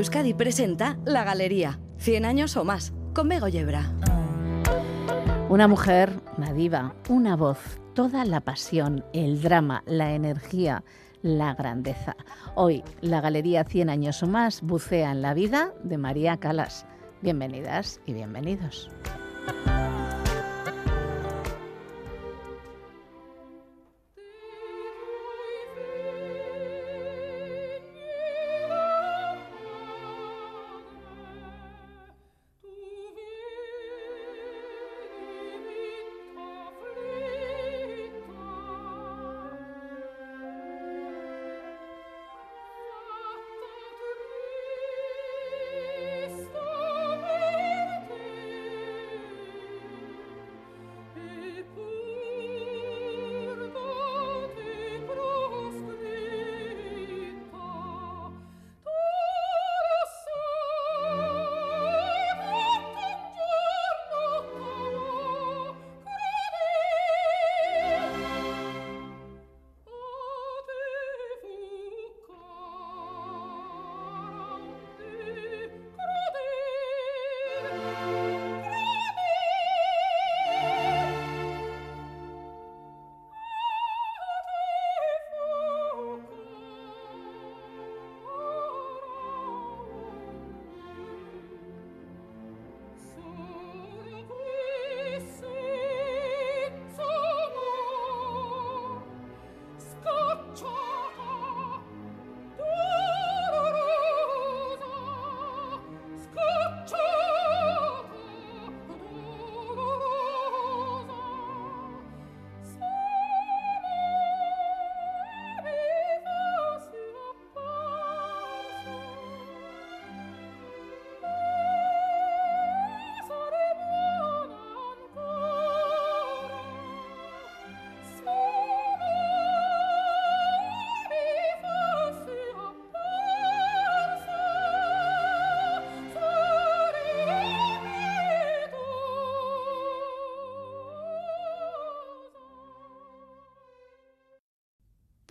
Euskadi presenta La Galería, 100 años o más, con Bego Yebra. Una mujer, una diva, una voz, toda la pasión, el drama, la energía, la grandeza. Hoy, la Galería 100 años o más bucea en la vida de María Calas. Bienvenidas y bienvenidos.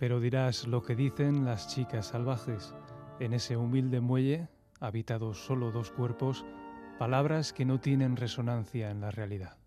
Pero dirás lo que dicen las chicas salvajes en ese humilde muelle, habitados solo dos cuerpos, palabras que no tienen resonancia en la realidad.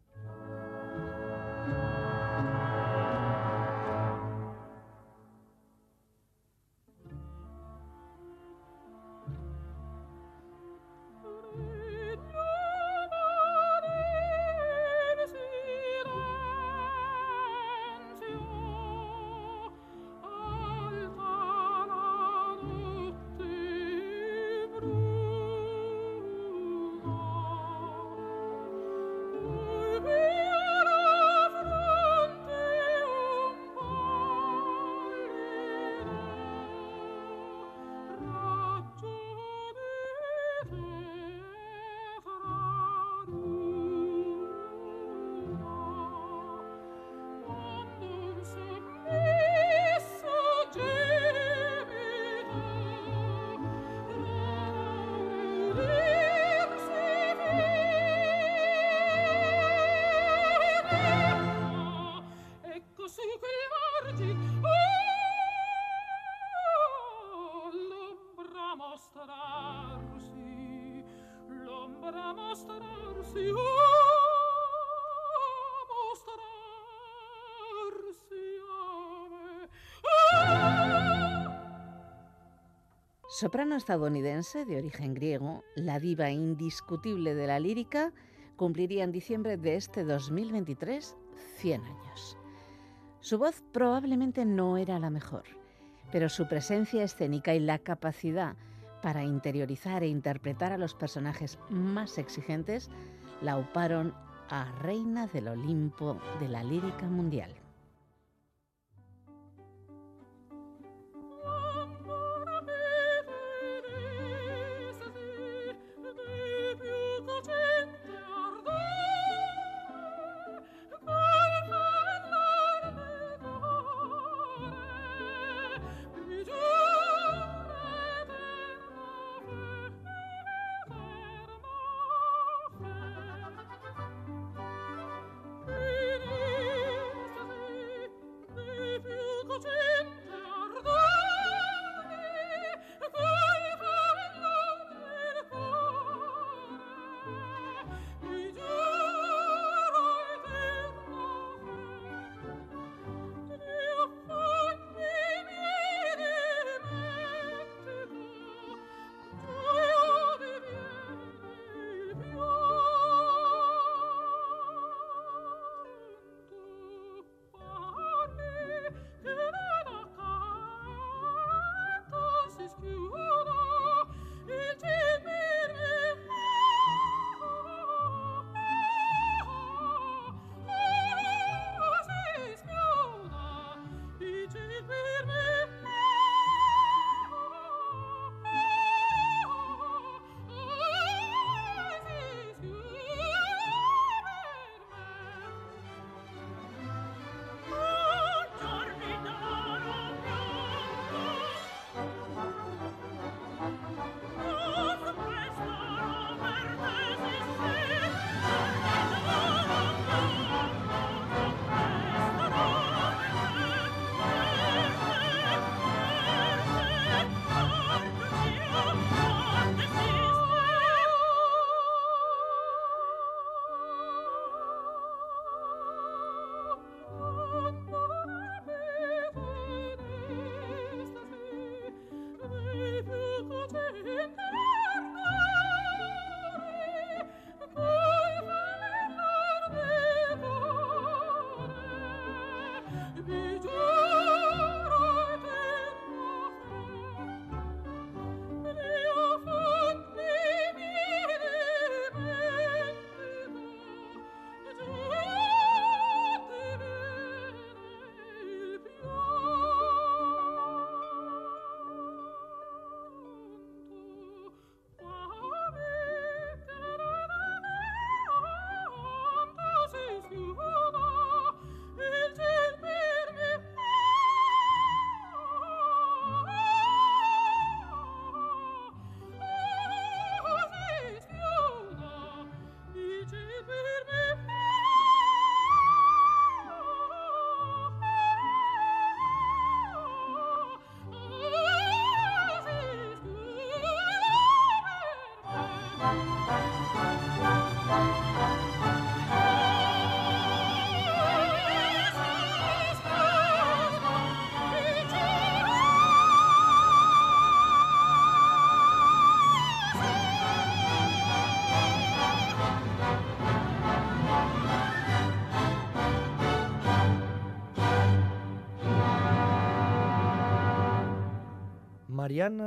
Soprano estadounidense de origen griego, la diva indiscutible de la lírica, cumpliría en diciembre de este 2023 100 años. Su voz probablemente no era la mejor, pero su presencia escénica y la capacidad para interiorizar e interpretar a los personajes más exigentes la uparon a reina del Olimpo de la lírica mundial.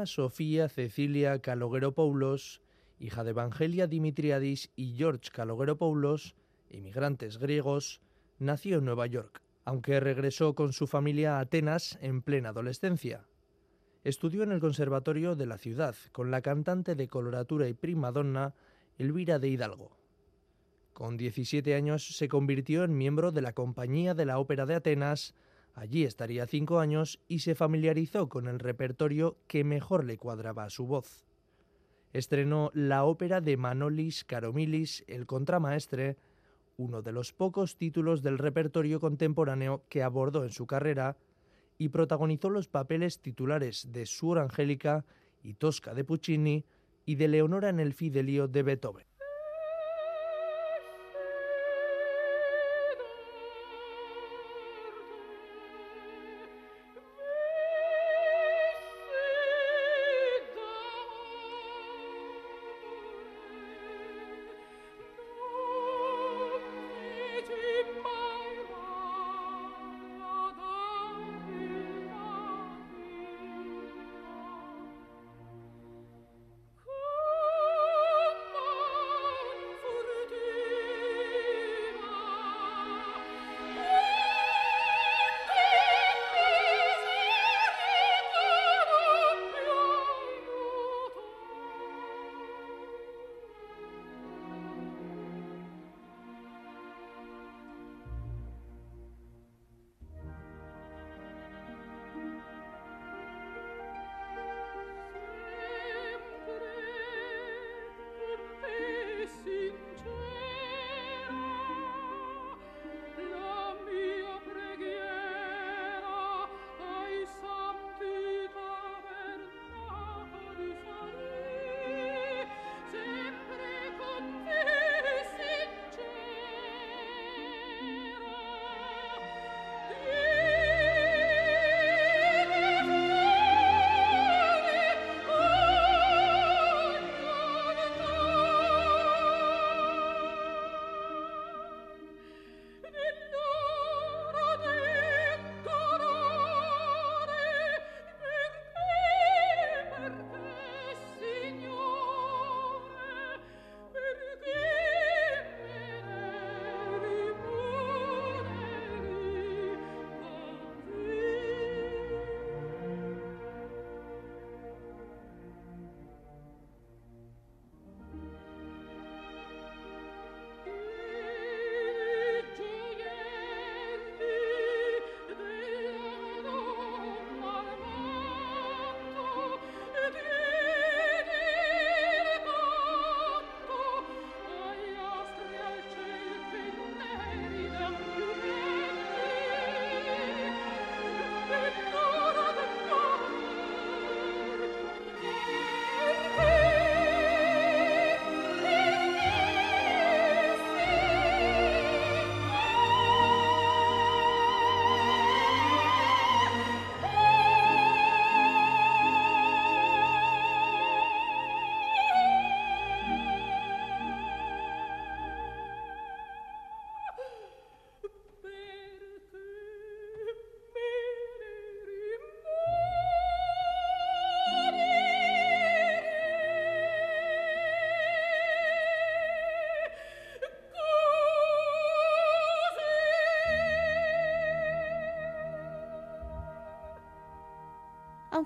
Sofía Cecilia Calogero-Poulos, hija de Evangelia Dimitriadis y George Calogero-Poulos, inmigrantes griegos, nació en Nueva York, aunque regresó con su familia a Atenas en plena adolescencia. Estudió en el Conservatorio de la ciudad con la cantante de coloratura y primadonna Elvira de Hidalgo. Con 17 años se convirtió en miembro de la Compañía de la Ópera de Atenas, allí estaría cinco años y se familiarizó con el repertorio que mejor le cuadraba a su voz. Estrenó la ópera de Manolis Karomilis, el contramaestre, uno de los pocos títulos del repertorio contemporáneo que abordó en su carrera, y protagonizó los papeles titulares de Suor Angélica y Tosca de Puccini y de Leonora en el Fidelio de Beethoven.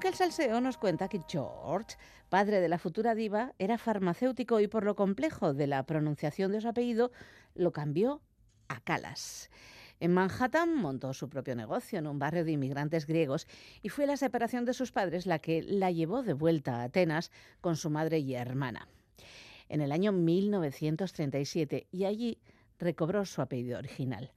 Aunque el salseo nos cuenta que George, padre de la futura diva, era farmacéutico y por lo complejo de la pronunciación de su apellido, lo cambió a Calas. En Manhattan montó su propio negocio en un barrio de inmigrantes griegos y fue la separación de sus padres la que la llevó de vuelta a Atenas con su madre y hermana. En el año 1937 y allí recobró su apellido original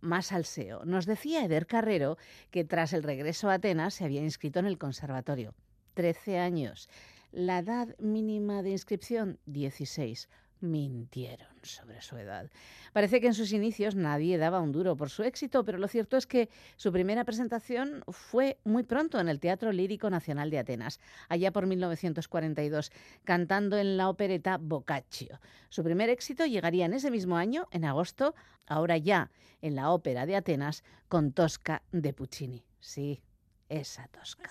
más salseo. Nos decía Eder Carrero que tras el regreso a Atenas se había inscrito en el conservatorio. Trece años. La edad mínima de inscripción, 16 mintieron sobre su edad. Parece que en sus inicios nadie daba un duro por su éxito, pero lo cierto es que su primera presentación fue muy pronto en el Teatro Lírico Nacional de Atenas, allá por 1942, cantando en la opereta Boccaccio. Su primer éxito llegaría en ese mismo año, en agosto, ahora ya en la Ópera de Atenas, con Tosca de Puccini. Sí, esa Tosca.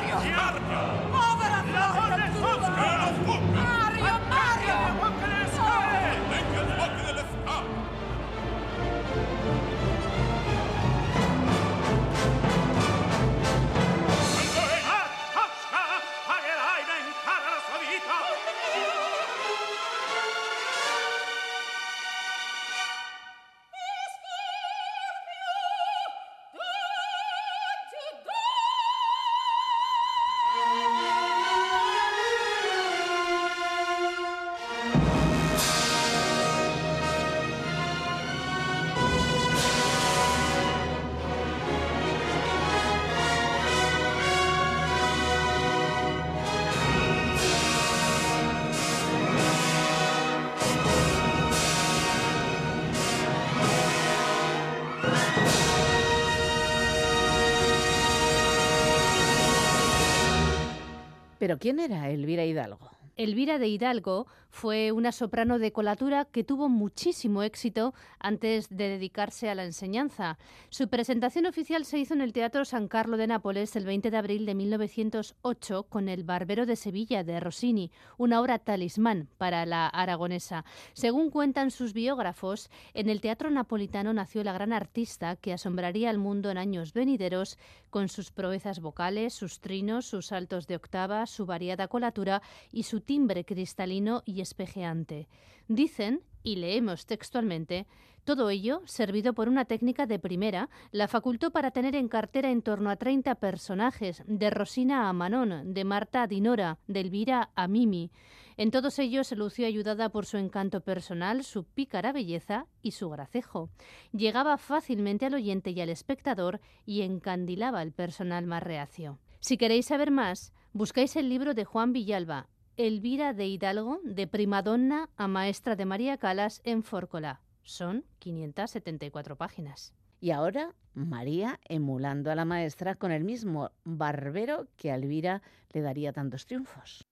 ¿Pero quién era Elvira Hidalgo? Elvira de Hidalgo fue una soprano de colatura que tuvo muchísimo éxito antes de dedicarse a la enseñanza. Su presentación oficial se hizo en el Teatro San Carlo de Nápoles el 20 de abril de 1908 con El Barbero de Sevilla de Rossini, una obra talismán para la aragonesa. Según cuentan sus biógrafos, en el teatro napolitano nació la gran artista que asombraría al mundo en años venideros con sus proezas vocales, sus trinos, sus saltos de octava, su variada colatura y su timbre cristalino y espejeante. Dicen, y leemos textualmente, todo ello, servido por una técnica de primera, la facultó para tener en cartera en torno a 30 personajes, de Rosina a Manon, de Marta a Dinora, de Elvira a Mimi. En todos ellos se lució ayudada por su encanto personal, su pícara belleza y su gracejo. Llegaba fácilmente al oyente y al espectador y encandilaba al personal más reacio. Si queréis saber más, buscáis el libro de Juan Villalba, Elvira de Hidalgo, de primadonna a maestra de María Calas en Fórcola. Son 574 páginas. Y ahora María emulando a la maestra con el mismo barbero que a Elvira le daría tantos triunfos.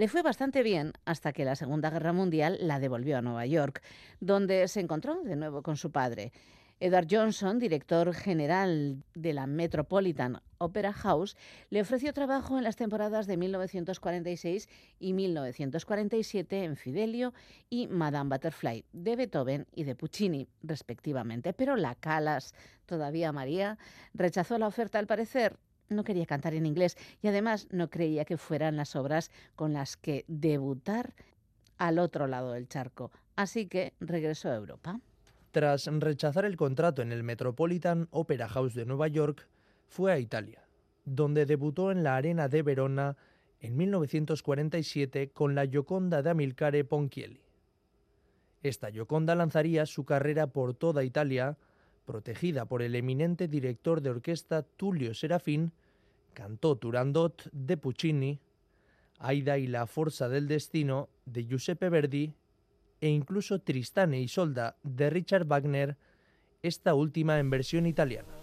Le fue bastante bien hasta que la Segunda Guerra Mundial la devolvió a Nueva York, donde se encontró de nuevo con su padre. Edward Johnson, director general de la Metropolitan Opera House, le ofreció trabajo en las temporadas de 1946 y 1947 en Fidelio y Madame Butterfly, de Beethoven y de Puccini, respectivamente. Pero la Calas, todavía María, rechazó la oferta al parecer no quería cantar en inglés y además no creía que fueran las obras con las que debutar al otro lado del charco. Así que regresó a Europa. Tras rechazar el contrato en el Metropolitan Opera House de Nueva York, fue a Italia, donde debutó en la Arena de Verona en 1947 con la Gioconda de Amilcare Ponchielli. Esta Gioconda lanzaría su carrera por toda Italia protegida por el eminente director de orquesta Tulio Serafín, cantó Turandot de Puccini, Aida y la Fuerza del Destino de Giuseppe Verdi e incluso Tristane y Solda de Richard Wagner, esta última en versión italiana.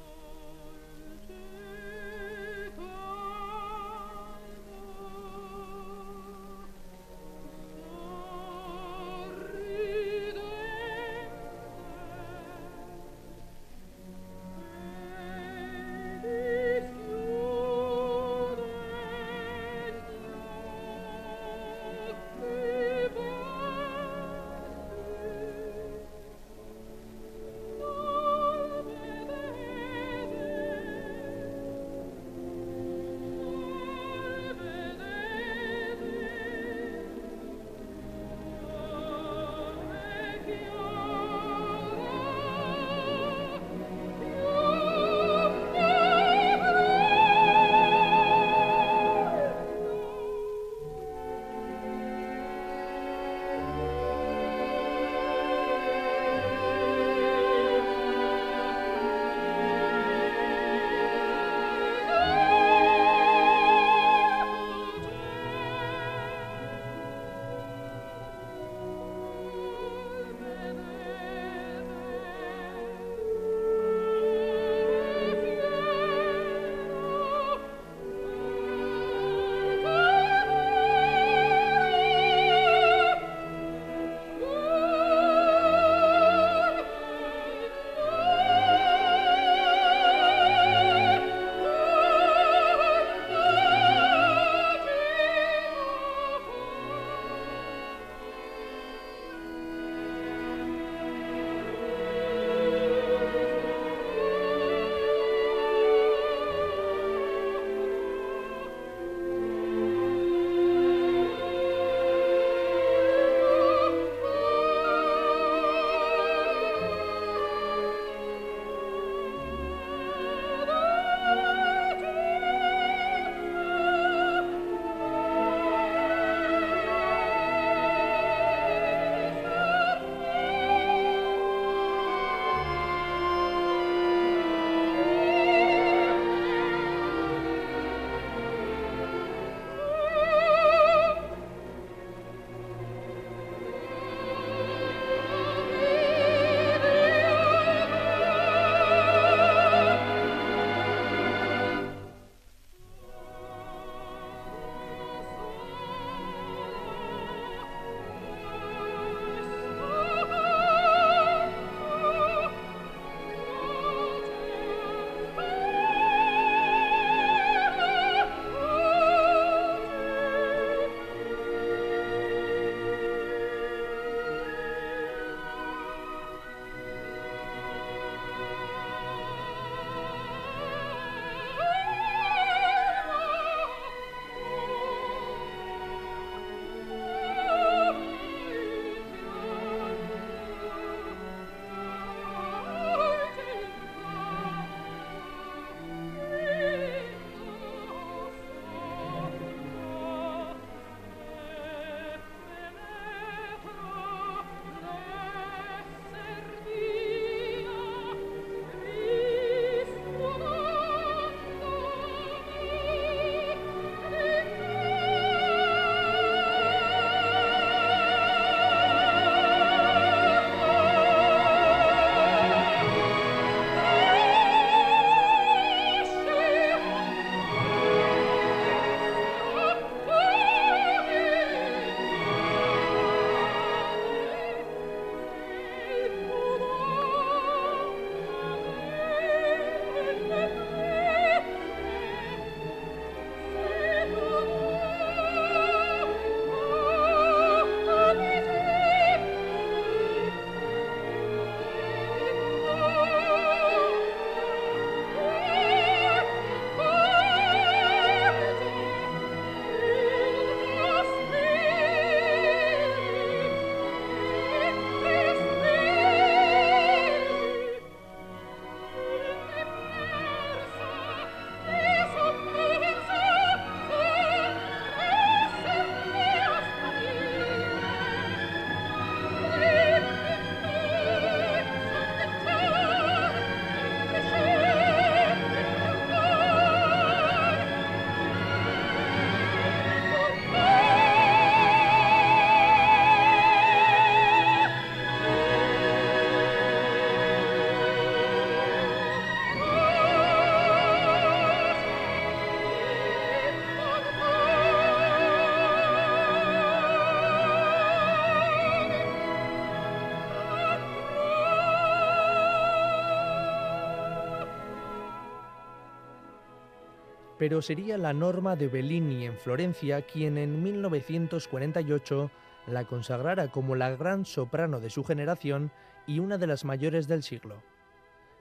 Pero sería la Norma de Bellini en Florencia quien en 1948 la consagrara como la gran soprano de su generación y una de las mayores del siglo.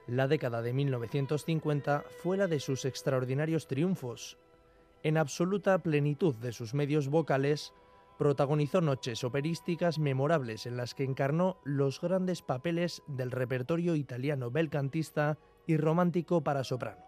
La década de 1950 fue la de sus extraordinarios triunfos. En absoluta plenitud de sus medios vocales, protagonizó noches operísticas memorables en las que encarnó los grandes papeles del repertorio italiano belcantista y romántico para soprano.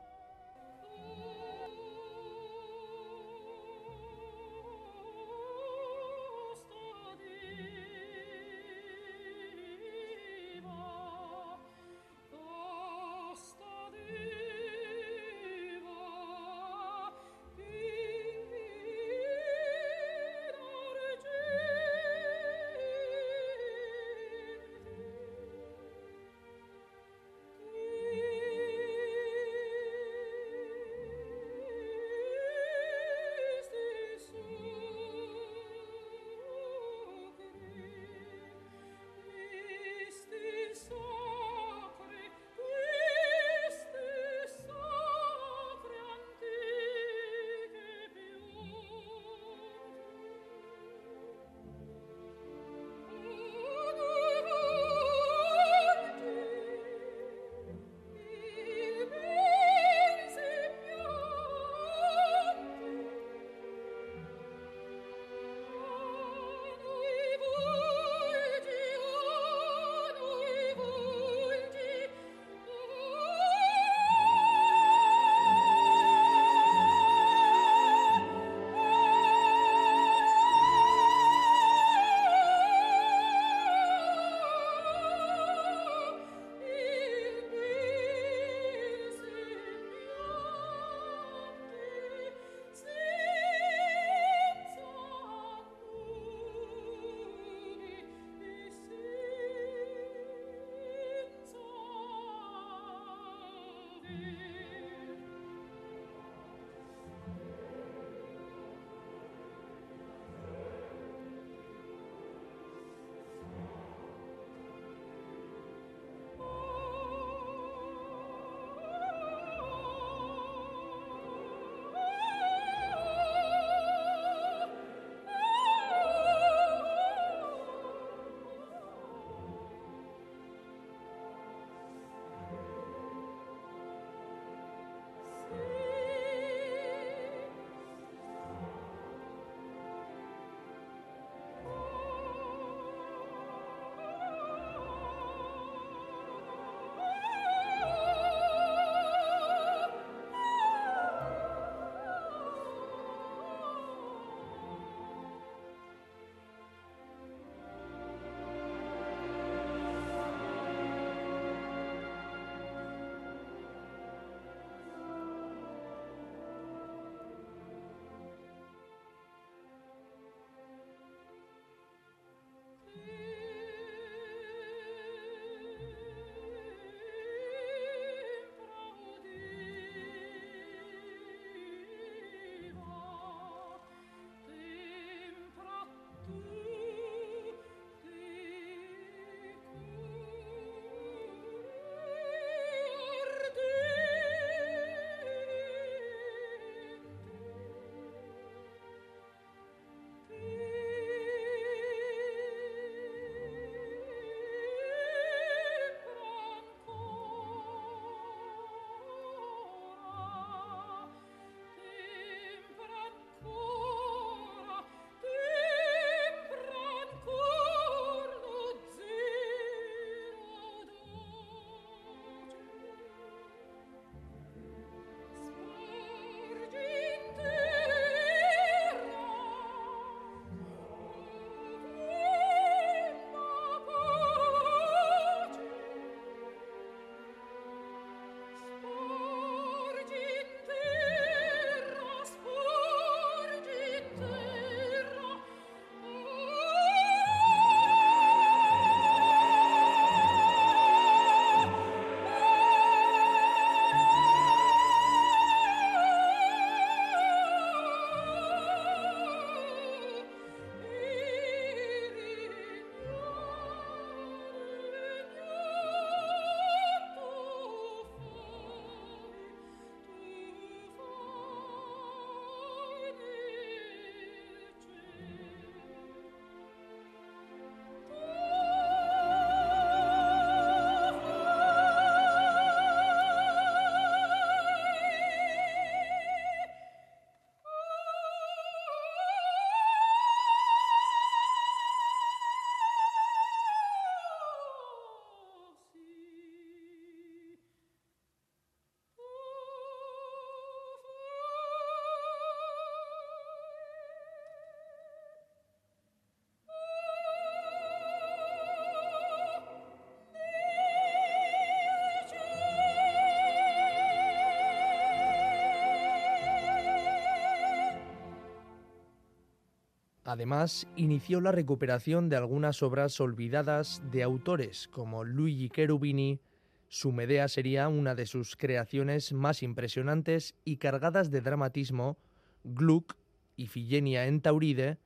Además, inició la recuperación de algunas obras olvidadas de autores como Luigi Cherubini. Su Medea sería una de sus creaciones más impresionantes y cargadas de dramatismo, Gluck, Ifigenia en Tauride,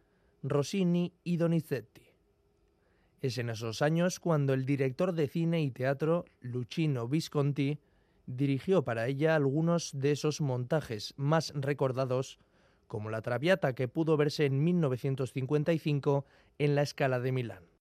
Rossini y Donizetti. Es en esos años cuando el director de cine y teatro, Luchino Visconti, dirigió para ella algunos de esos montajes más recordados como la Traviata que pudo verse en 1955 en la Escala de Milán.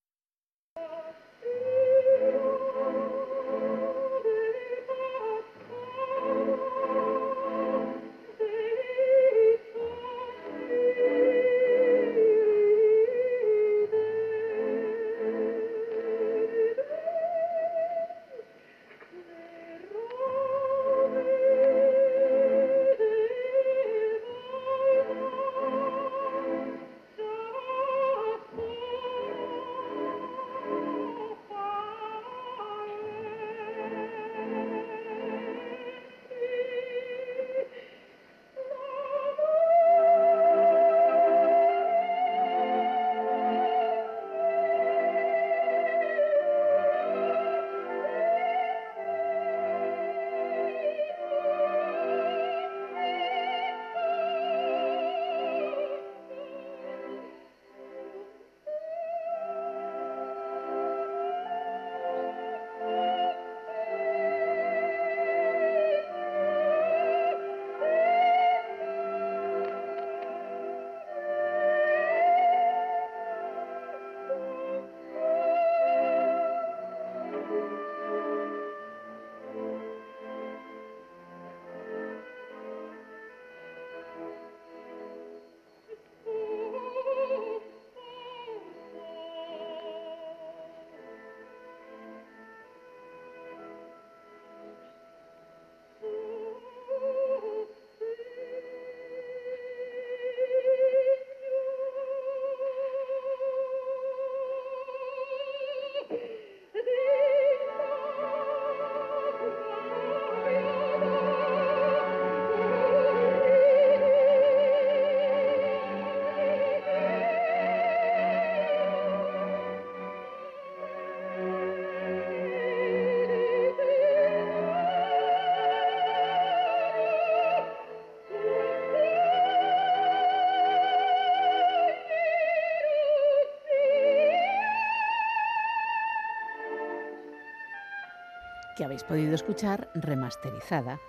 Habéis podido escuchar remasterizada.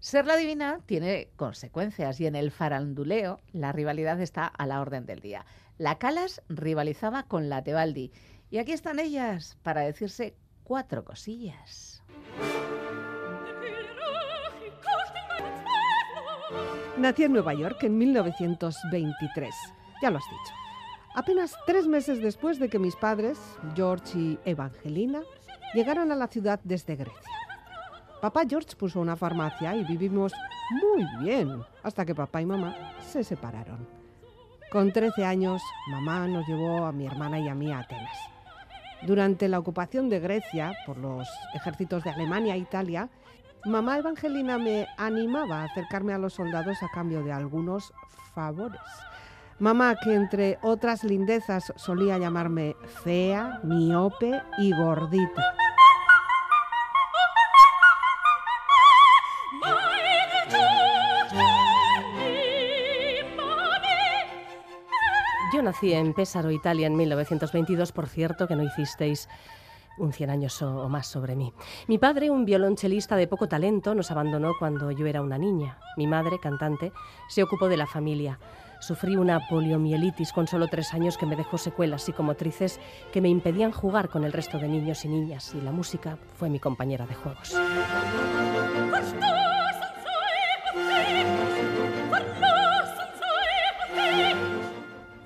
Ser la divina tiene consecuencias y en el faranduleo la rivalidad está a la orden del día. La Calas rivalizaba con la Tebaldi y aquí están ellas para decirse cuatro cosillas. Nací en Nueva York en 1923, ya lo has dicho apenas tres meses después de que mis padres, George y Evangelina, llegaran a la ciudad desde Grecia. Papá George puso una farmacia y vivimos muy bien hasta que papá y mamá se separaron. Con 13 años, mamá nos llevó a mi hermana y a mí a Atenas. Durante la ocupación de Grecia por los ejércitos de Alemania e Italia, mamá Evangelina me animaba a acercarme a los soldados a cambio de algunos favores. Mamá, que entre otras lindezas solía llamarme fea, miope y gordita. Yo nací en Pésaro, Italia, en 1922, por cierto, que no hicisteis un cien años o, más sobre mí. Mi padre, un violonchelista de poco talento, nos abandonó cuando yo era una niña. Mi madre, cantante, se ocupó de la familia. Sufrí una poliomielitis con solo tres años que me dejó secuelas psicomotrices que me impedían jugar con el resto de niños y niñas y la música fue mi compañera de juegos.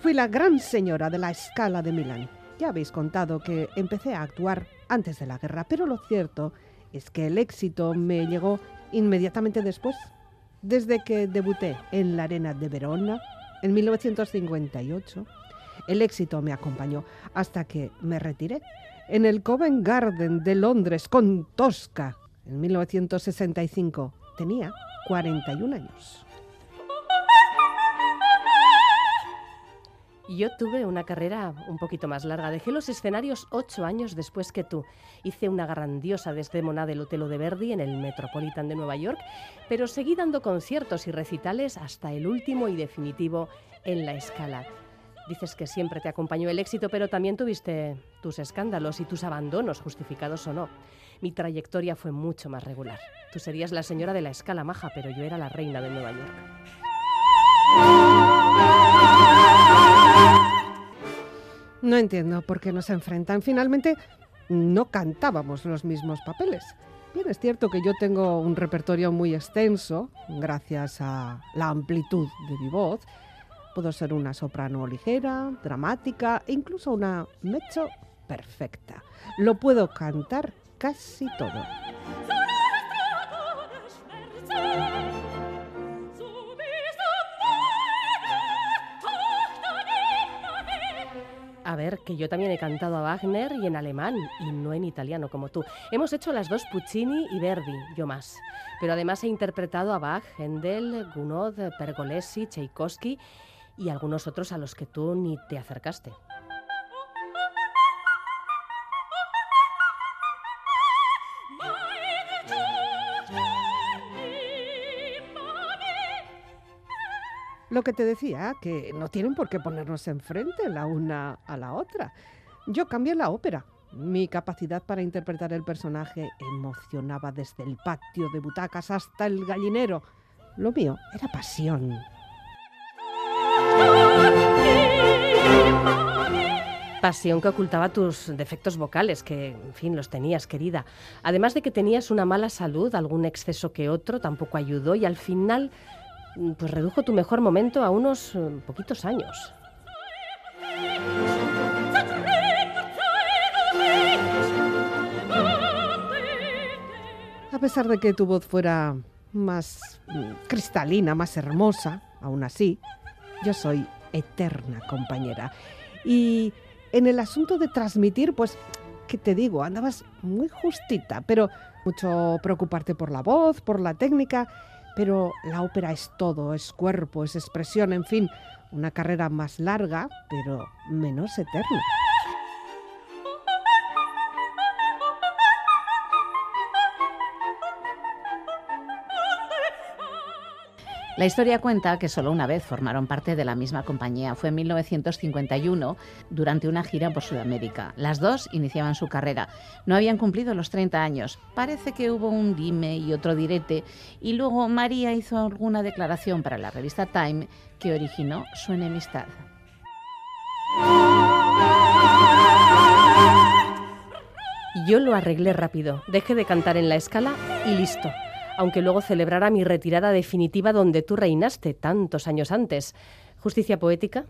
Fui la gran señora de la escala de Milán. Ya habéis contado que empecé a actuar antes de la guerra, pero lo cierto es que el éxito me llegó inmediatamente después. Desde que debuté en la Arena de Verona, en 1958, el éxito me acompañó hasta que me retiré en el Covent Garden de Londres con Tosca en 1965. Tenía 41 años. Yo tuve una carrera un poquito más larga. Dejé los escenarios ocho años después que tú. Hice una grandiosa desdémona del Hotel de Verdi en el Metropolitan de Nueva York, pero seguí dando conciertos y recitales hasta el último y definitivo en la escala. Dices que siempre te acompañó el éxito, pero también tuviste tus escándalos y tus abandonos, justificados o no. Mi trayectoria fue mucho más regular. Tú serías la señora de la escala maja, pero yo era la reina de Nueva York. No entiendo por qué nos enfrentan. Finalmente, no cantábamos los mismos papeles. Bien, es cierto que yo tengo un repertorio muy extenso, gracias a la amplitud de mi voz. Puedo ser una soprano ligera, dramática e incluso una mezzo perfecta. Lo puedo cantar casi todo. A ver, que yo también he cantado a Wagner y en alemán, y no en italiano como tú. Hemos hecho las dos Puccini y Verdi, yo más. Pero además he interpretado a Bach, Händel, Gounod, Pergolesi, Tchaikovsky y algunos otros a los que tú ni te acercaste. Lo que te decía, que no tienen por qué ponernos enfrente la una a la otra. Yo cambié la ópera. Mi capacidad para interpretar el personaje emocionaba desde el patio de butacas hasta el gallinero. Lo mío era pasión. Pasión que ocultaba tus defectos vocales, que, en fin, los tenías, querida. Además de que tenías una mala salud, algún exceso que otro tampoco ayudó y al final pues redujo tu mejor momento a unos eh, poquitos años. A pesar de que tu voz fuera más mm, cristalina, más hermosa, aún así, yo soy eterna compañera. Y en el asunto de transmitir, pues, ¿qué te digo? Andabas muy justita, pero mucho preocuparte por la voz, por la técnica pero la ópera es todo, es cuerpo, es expresión, en fin, una carrera más larga, pero menos eterna. La historia cuenta que solo una vez formaron parte de la misma compañía. Fue en 1951, durante una gira por Sudamérica. Las dos iniciaban su carrera. No habían cumplido los 30 años. Parece que hubo un dime y otro direte. Y luego María hizo alguna declaración para la revista Time que originó su enemistad. Yo lo arreglé rápido. Dejé de cantar en la escala y listo aunque luego celebrara mi retirada definitiva donde tú reinaste tantos años antes. ¿Justicia poética?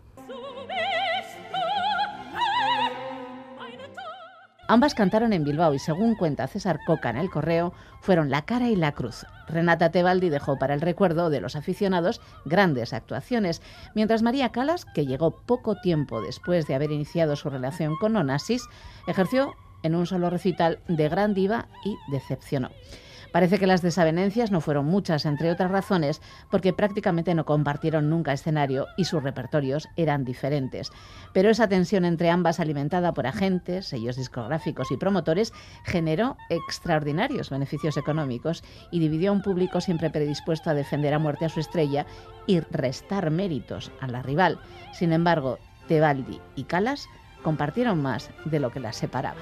Ambas cantaron en Bilbao y según cuenta César Coca en el correo, fueron la cara y la cruz. Renata Tebaldi dejó para el recuerdo de los aficionados grandes actuaciones, mientras María Calas, que llegó poco tiempo después de haber iniciado su relación con Onassis, ejerció en un solo recital de gran diva y decepcionó. Parece que las desavenencias no fueron muchas, entre otras razones, porque prácticamente no compartieron nunca escenario y sus repertorios eran diferentes. Pero esa tensión entre ambas, alimentada por agentes, sellos discográficos y promotores, generó extraordinarios beneficios económicos y dividió a un público siempre predispuesto a defender a muerte a su estrella y restar méritos a la rival. Sin embargo, Tebaldi y Calas compartieron más de lo que las separaba.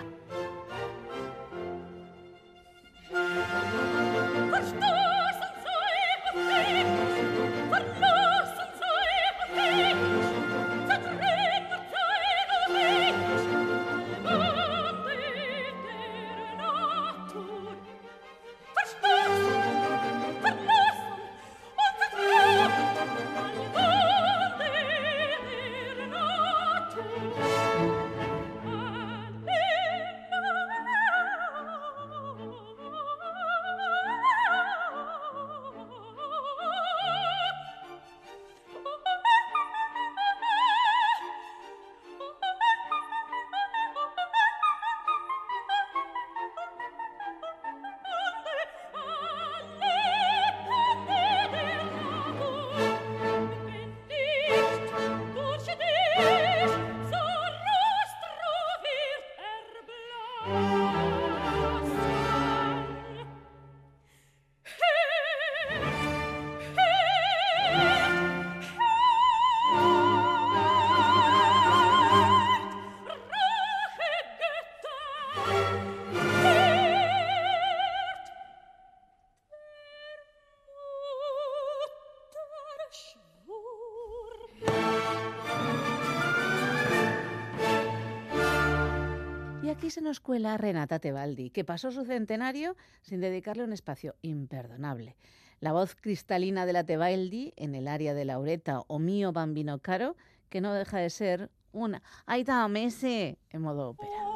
Y aquí se nos cuela Renata Tebaldi, que pasó su centenario sin dedicarle un espacio imperdonable. La voz cristalina de la Tebaldi en el área de Laureta o Mío Bambino Caro, que no deja de ser una ¡Aita Mese! en modo ópera.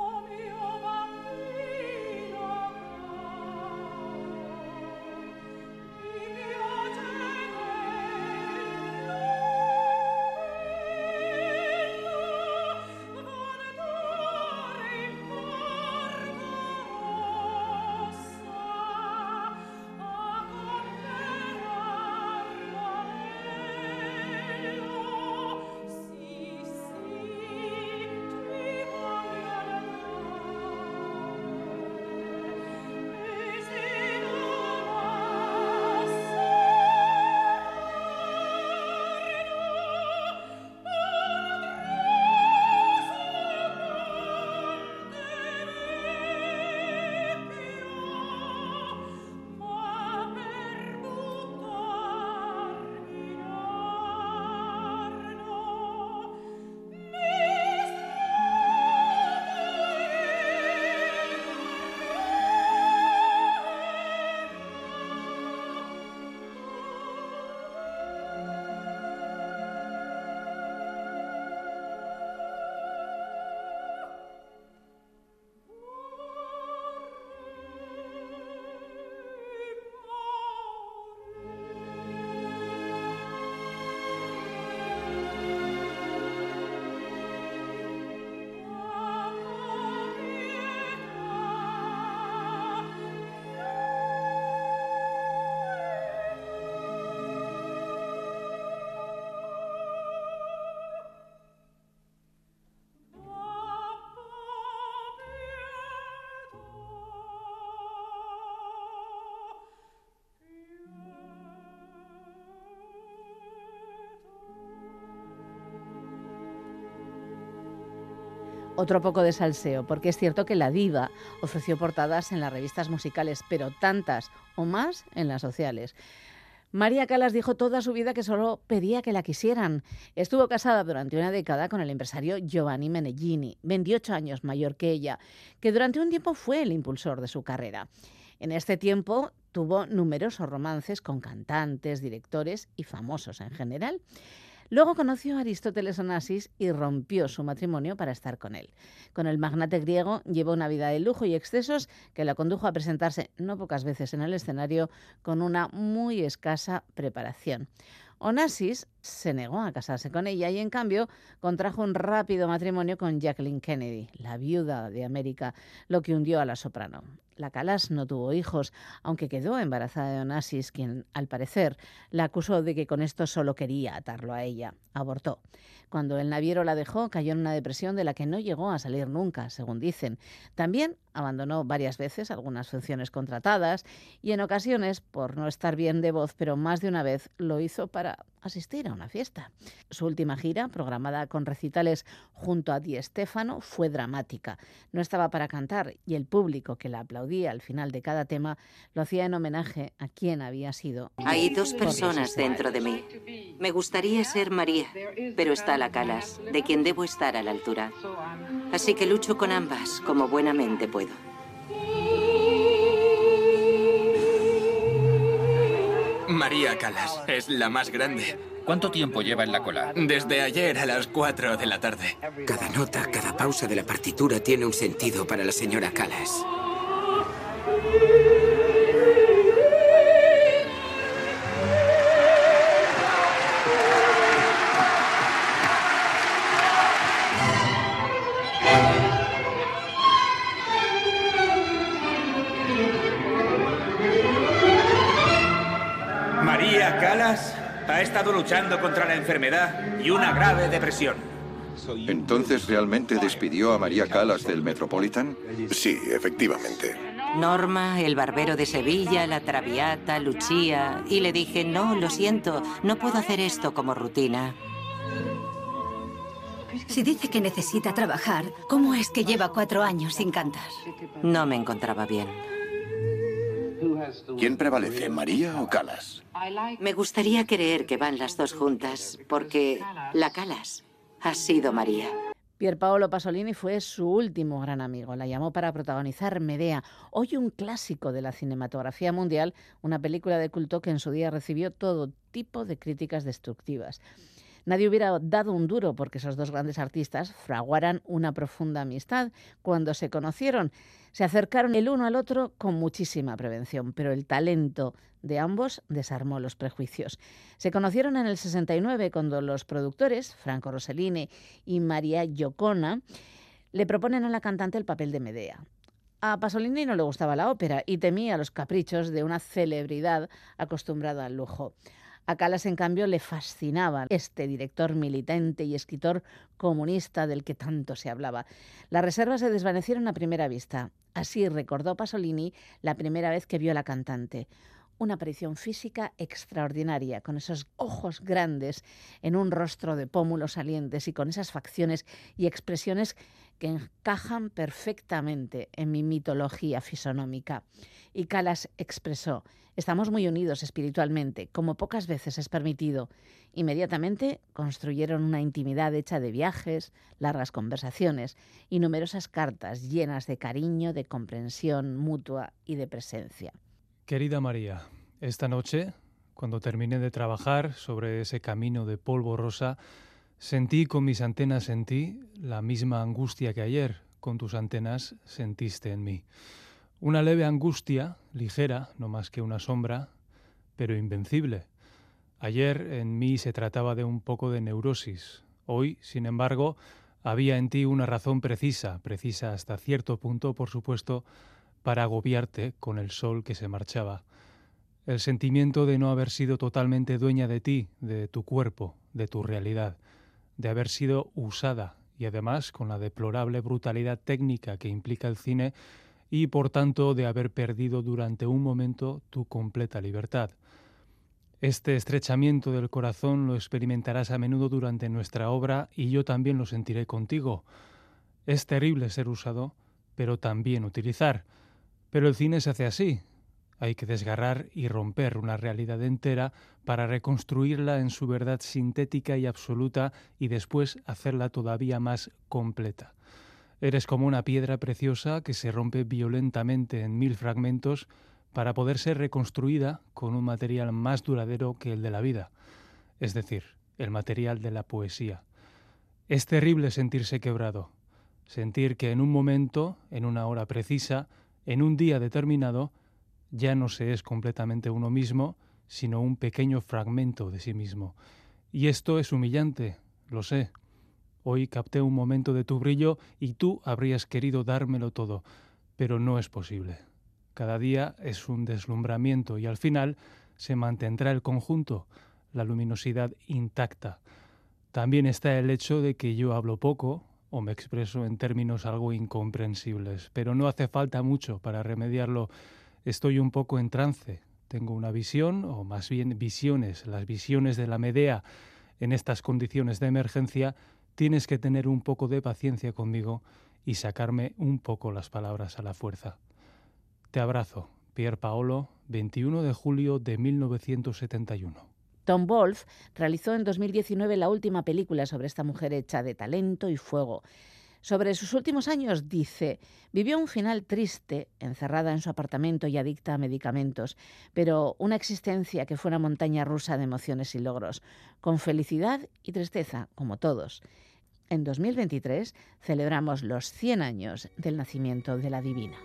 Otro poco de salseo, porque es cierto que la diva ofreció portadas en las revistas musicales, pero tantas o más en las sociales. María Calas dijo toda su vida que solo pedía que la quisieran. Estuvo casada durante una década con el empresario Giovanni Meneghini, 28 años mayor que ella, que durante un tiempo fue el impulsor de su carrera. En este tiempo tuvo numerosos romances con cantantes, directores y famosos en general. Luego conoció a Aristóteles Onassis y rompió su matrimonio para estar con él. Con el magnate griego llevó una vida de lujo y excesos que la condujo a presentarse no pocas veces en el escenario con una muy escasa preparación. Onassis se negó a casarse con ella y en cambio contrajo un rápido matrimonio con Jacqueline Kennedy, la viuda de América, lo que hundió a la soprano. La Calas no tuvo hijos, aunque quedó embarazada de Onassis, quien, al parecer, la acusó de que con esto solo quería atarlo a ella. Abortó. Cuando el naviero la dejó, cayó en una depresión de la que no llegó a salir nunca, según dicen. También abandonó varias veces algunas funciones contratadas y en ocasiones, por no estar bien de voz, pero más de una vez lo hizo para asistir a una fiesta. Su última gira, programada con recitales junto a Di Stefano, fue dramática. No estaba para cantar y el público que la aplaudía al final de cada tema lo hacía en homenaje a quien había sido. Hay dos personas dentro de mí. Me gustaría ser María, pero está la Calas, de quien debo estar a la altura. Así que lucho con ambas como buenamente puedo. María Calas es la más grande. ¿Cuánto tiempo lleva en la cola? Desde ayer a las 4 de la tarde. Cada nota, cada pausa de la partitura tiene un sentido para la señora Calas. Ha estado luchando contra la enfermedad y una grave depresión. ¿Entonces realmente despidió a María Calas del Metropolitan? Sí, efectivamente. Norma, el barbero de Sevilla, la Traviata, Lucía. Y le dije, no, lo siento, no puedo hacer esto como rutina. Si dice que necesita trabajar, ¿cómo es que lleva cuatro años sin cantar? No me encontraba bien. ¿Quién prevalece, María o Calas? Me gustaría creer que van las dos juntas, porque la Calas ha sido María. Pierpaolo Pasolini fue su último gran amigo. La llamó para protagonizar Medea, hoy un clásico de la cinematografía mundial, una película de culto que en su día recibió todo tipo de críticas destructivas. Nadie hubiera dado un duro porque esos dos grandes artistas fraguaran una profunda amistad. Cuando se conocieron, se acercaron el uno al otro con muchísima prevención, pero el talento de ambos desarmó los prejuicios. Se conocieron en el 69 cuando los productores, Franco Rossellini y María Giocona, le proponen a la cantante el papel de Medea. A Pasolini no le gustaba la ópera y temía los caprichos de una celebridad acostumbrada al lujo. A Calas, en cambio, le fascinaba este director militante y escritor comunista del que tanto se hablaba. Las reservas se desvanecieron a primera vista. Así recordó Pasolini la primera vez que vio a la cantante una aparición física extraordinaria, con esos ojos grandes en un rostro de pómulos salientes y con esas facciones y expresiones que encajan perfectamente en mi mitología fisonómica. Y Calas expresó, estamos muy unidos espiritualmente, como pocas veces es permitido. Inmediatamente construyeron una intimidad hecha de viajes, largas conversaciones y numerosas cartas llenas de cariño, de comprensión mutua y de presencia. Querida María, esta noche, cuando terminé de trabajar sobre ese camino de polvo rosa, sentí con mis antenas en ti la misma angustia que ayer con tus antenas sentiste en mí. Una leve angustia, ligera, no más que una sombra, pero invencible. Ayer en mí se trataba de un poco de neurosis. Hoy, sin embargo, había en ti una razón precisa, precisa hasta cierto punto, por supuesto, para agobiarte con el sol que se marchaba. El sentimiento de no haber sido totalmente dueña de ti, de tu cuerpo, de tu realidad, de haber sido usada y además con la deplorable brutalidad técnica que implica el cine y por tanto de haber perdido durante un momento tu completa libertad. Este estrechamiento del corazón lo experimentarás a menudo durante nuestra obra y yo también lo sentiré contigo. Es terrible ser usado, pero también utilizar. Pero el cine se hace así. Hay que desgarrar y romper una realidad entera para reconstruirla en su verdad sintética y absoluta y después hacerla todavía más completa. Eres como una piedra preciosa que se rompe violentamente en mil fragmentos para poder ser reconstruida con un material más duradero que el de la vida, es decir, el material de la poesía. Es terrible sentirse quebrado, sentir que en un momento, en una hora precisa, en un día determinado, ya no se es completamente uno mismo, sino un pequeño fragmento de sí mismo. Y esto es humillante, lo sé. Hoy capté un momento de tu brillo y tú habrías querido dármelo todo, pero no es posible. Cada día es un deslumbramiento y al final se mantendrá el conjunto, la luminosidad intacta. También está el hecho de que yo hablo poco, o me expreso en términos algo incomprensibles, pero no hace falta mucho para remediarlo. Estoy un poco en trance, tengo una visión, o más bien visiones, las visiones de la Medea. En estas condiciones de emergencia tienes que tener un poco de paciencia conmigo y sacarme un poco las palabras a la fuerza. Te abrazo, Pier Paolo, 21 de julio de 1971. Tom Wolfe realizó en 2019 la última película sobre esta mujer hecha de talento y fuego. Sobre sus últimos años dice, vivió un final triste, encerrada en su apartamento y adicta a medicamentos, pero una existencia que fue una montaña rusa de emociones y logros, con felicidad y tristeza, como todos. En 2023 celebramos los 100 años del nacimiento de la Divina.